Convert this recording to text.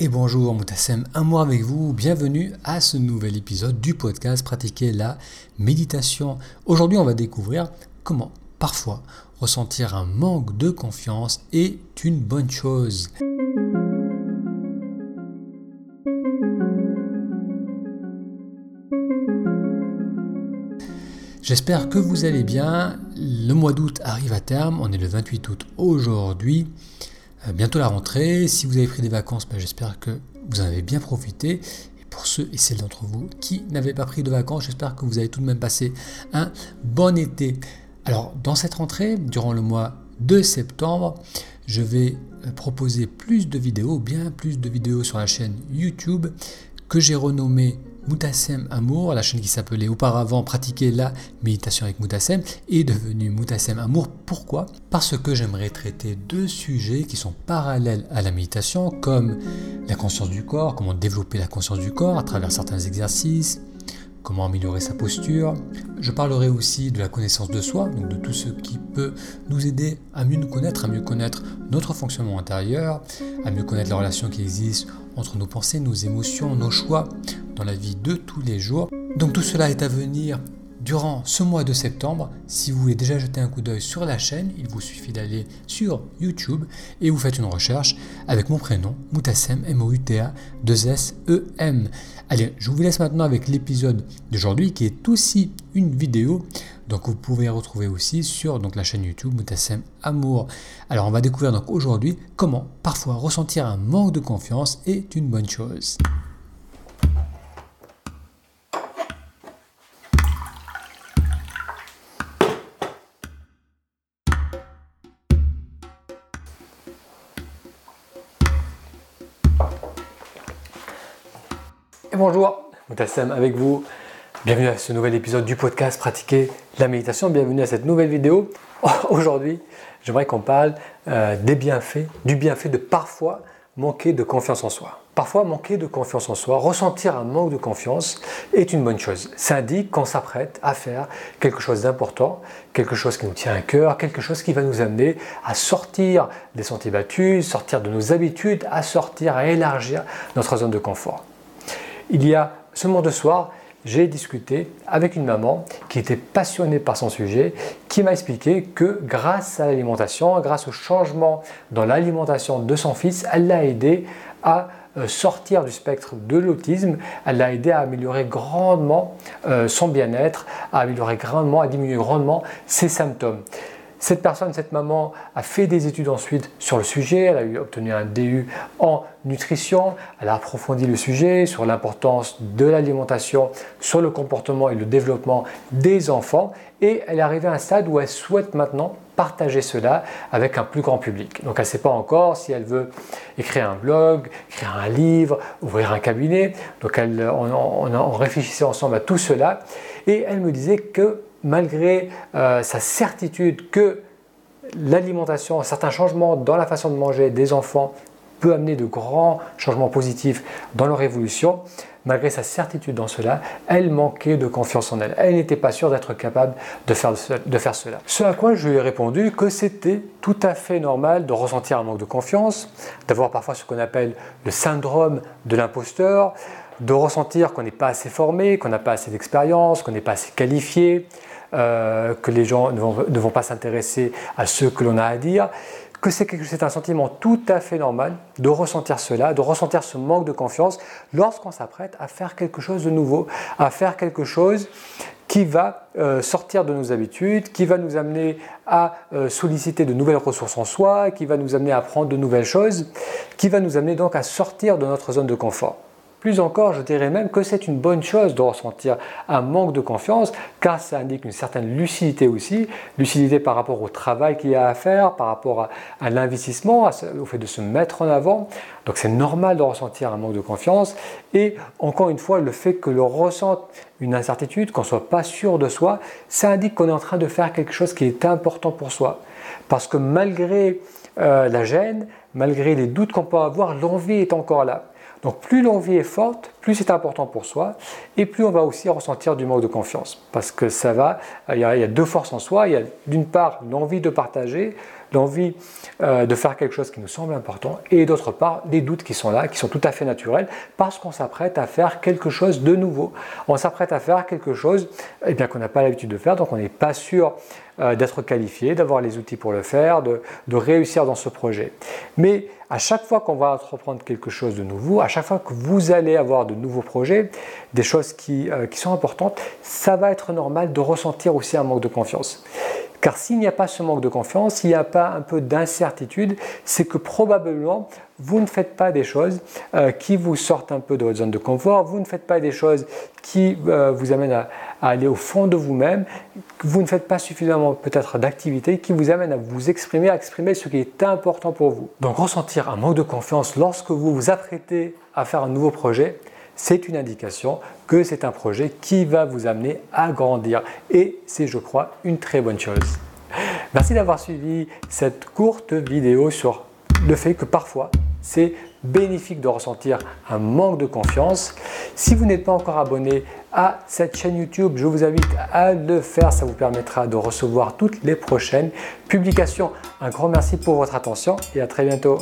Et bonjour, Moutassem Amour avec vous. Bienvenue à ce nouvel épisode du podcast Pratiquer la méditation. Aujourd'hui, on va découvrir comment parfois ressentir un manque de confiance est une bonne chose. J'espère que vous allez bien. Le mois d'août arrive à terme. On est le 28 août aujourd'hui. Euh, bientôt la rentrée. Si vous avez pris des vacances, ben, j'espère que vous en avez bien profité. Et pour ceux et celles d'entre vous qui n'avaient pas pris de vacances, j'espère que vous avez tout de même passé un bon été. Alors, dans cette rentrée, durant le mois de septembre, je vais euh, proposer plus de vidéos, bien plus de vidéos sur la chaîne YouTube que j'ai renommée Moutassem Amour, la chaîne qui s'appelait auparavant Pratiquer la méditation avec Moutassem, est devenue Moutassem Amour. Pourquoi? Parce que j'aimerais traiter deux sujets qui sont parallèles à la méditation, comme la conscience du corps, comment développer la conscience du corps à travers certains exercices, comment améliorer sa posture. Je parlerai aussi de la connaissance de soi, donc de tout ce qui peut nous aider à mieux nous connaître, à mieux connaître notre fonctionnement intérieur, à mieux connaître la relation qui existe entre nos pensées, nos émotions, nos choix dans la vie de tous les jours. Donc tout cela est à venir durant ce mois de septembre. Si vous voulez déjà jeter un coup d'œil sur la chaîne, il vous suffit d'aller sur YouTube et vous faites une recherche avec mon prénom, Moutassem, M-O-U-T-A, 2-S-E-M. Allez, je vous laisse maintenant avec l'épisode d'aujourd'hui qui est aussi une vidéo. Donc vous pouvez retrouver aussi sur donc, la chaîne YouTube Moutassem Amour. Alors on va découvrir donc aujourd'hui comment parfois ressentir un manque de confiance est une bonne chose. Et bonjour, Moutassem avec vous. Bienvenue à ce nouvel épisode du podcast Pratiquer la méditation. Bienvenue à cette nouvelle vidéo. Aujourd'hui, j'aimerais qu'on parle euh, des bienfaits, du bienfait de parfois manquer de confiance en soi. Parfois, manquer de confiance en soi, ressentir un manque de confiance est une bonne chose. Ça indique qu'on s'apprête à faire quelque chose d'important, quelque chose qui nous tient à cœur, quelque chose qui va nous amener à sortir des sentiers battus, sortir de nos habitudes, à sortir, à élargir notre zone de confort. Il y a ce de soir, j'ai discuté avec une maman qui était passionnée par son sujet, qui m'a expliqué que grâce à l'alimentation, grâce au changement dans l'alimentation de son fils, elle l'a aidé à euh, sortir du spectre de l'autisme, elle l'a aidé à améliorer grandement euh, son bien-être, à améliorer grandement, à diminuer grandement ses symptômes. Cette personne, cette maman, a fait des études ensuite sur le sujet, elle a obtenu un DU en nutrition, elle a approfondi le sujet sur l'importance de l'alimentation, sur le comportement et le développement des enfants, et elle est arrivée à un stade où elle souhaite maintenant partager cela avec un plus grand public. Donc elle ne sait pas encore si elle veut écrire un blog, écrire un livre, ouvrir un cabinet. Donc elle, on, on réfléchissait ensemble à tout cela, et elle me disait que malgré euh, sa certitude que l'alimentation, certains changements dans la façon de manger des enfants peut amener de grands changements positifs dans leur évolution, malgré sa certitude dans cela, elle manquait de confiance en elle. Elle n'était pas sûre d'être capable de faire, de faire cela. Ce à quoi je lui ai répondu que c'était tout à fait normal de ressentir un manque de confiance, d'avoir parfois ce qu'on appelle le syndrome de l'imposteur, de ressentir qu'on n'est pas assez formé, qu'on n'a pas assez d'expérience, qu'on n'est pas assez qualifié, euh, que les gens ne vont, pas s'intéresser à ce que l'on a à dire, que c'est un sentiment tout à fait normal de ressentir cela, de ressentir ce manque de confiance lorsqu'on s'apprête à faire quelque chose de nouveau, à faire quelque chose qui va euh, sortir de nos habitudes, qui va nous amener à euh, solliciter de nouvelles ressources en soi, qui va nous amener à apprendre de nouvelles choses, qui va nous amener donc à sortir de notre zone de confort. Plus encore, je dirais même que c'est une bonne chose de ressentir un manque de confiance, car ça indique une certaine lucidité aussi, lucidité par rapport au travail qu'il y a à faire, par rapport à, l'investissement, au fait de se mettre en avant. Donc c'est normal de ressentir un manque de confiance. Et encore une fois, le fait que l'on ressente une incertitude, qu'on ne soit pas sûr de soi, ça indique qu'on est en train de faire quelque chose qui est important pour soi. Parce que malgré euh, la gêne, malgré les doutes qu'on peut avoir, l'envie est encore là. Donc plus l'envie est forte, plus c'est important pour soi, et plus on va aussi ressentir du manque de confiance. Parce que ça va, il y a, deux forces en soi. Il y a d'une part l'envie de partager, l'envie euh, de faire quelque chose qui nous semble important et d'autre part des doutes qui sont là, qui sont tout à fait naturels parce qu'on s'apprête à faire quelque chose de nouveau. On s'apprête à faire quelque chose eh qu'on n'a pas l'habitude de faire, donc on n'est pas sûr euh, d'être qualifié, d'avoir les outils pour le faire, de, réussir dans ce projet. Mais à chaque fois qu'on va entreprendre quelque chose de nouveau, à chaque fois que vous allez avoir de nouveaux projets, des choses qui, euh, qui sont importantes, ça va être normal de ressentir aussi un manque de confiance. Car s'il n'y a pas ce manque de confiance, s'il n'y a pas un peu d'incertitude, c'est que probablement vous ne faites pas des choses euh, qui vous sortent un peu de votre zone de confort, vous ne faites pas des choses qui euh, vous amènent à, aller au fond de vous-même, vous ne faites pas suffisamment peut-être d'activités qui vous amènent à vous exprimer, à exprimer ce qui est important pour vous. Donc ressentir un manque de confiance lorsque vous vous apprêtez à faire un nouveau projet, c'est une indication que c'est un projet qui va vous amener à grandir. Et c'est, je crois, une très bonne chose. Merci d'avoir suivi cette courte vidéo sur le fait que parfois, c'est bénéfique de ressentir un manque de confiance. Si vous n'êtes pas encore abonné à cette chaîne YouTube, je vous invite à le faire. Ça vous permettra de recevoir toutes les prochaines publications. Un grand merci pour votre attention et à très bientôt.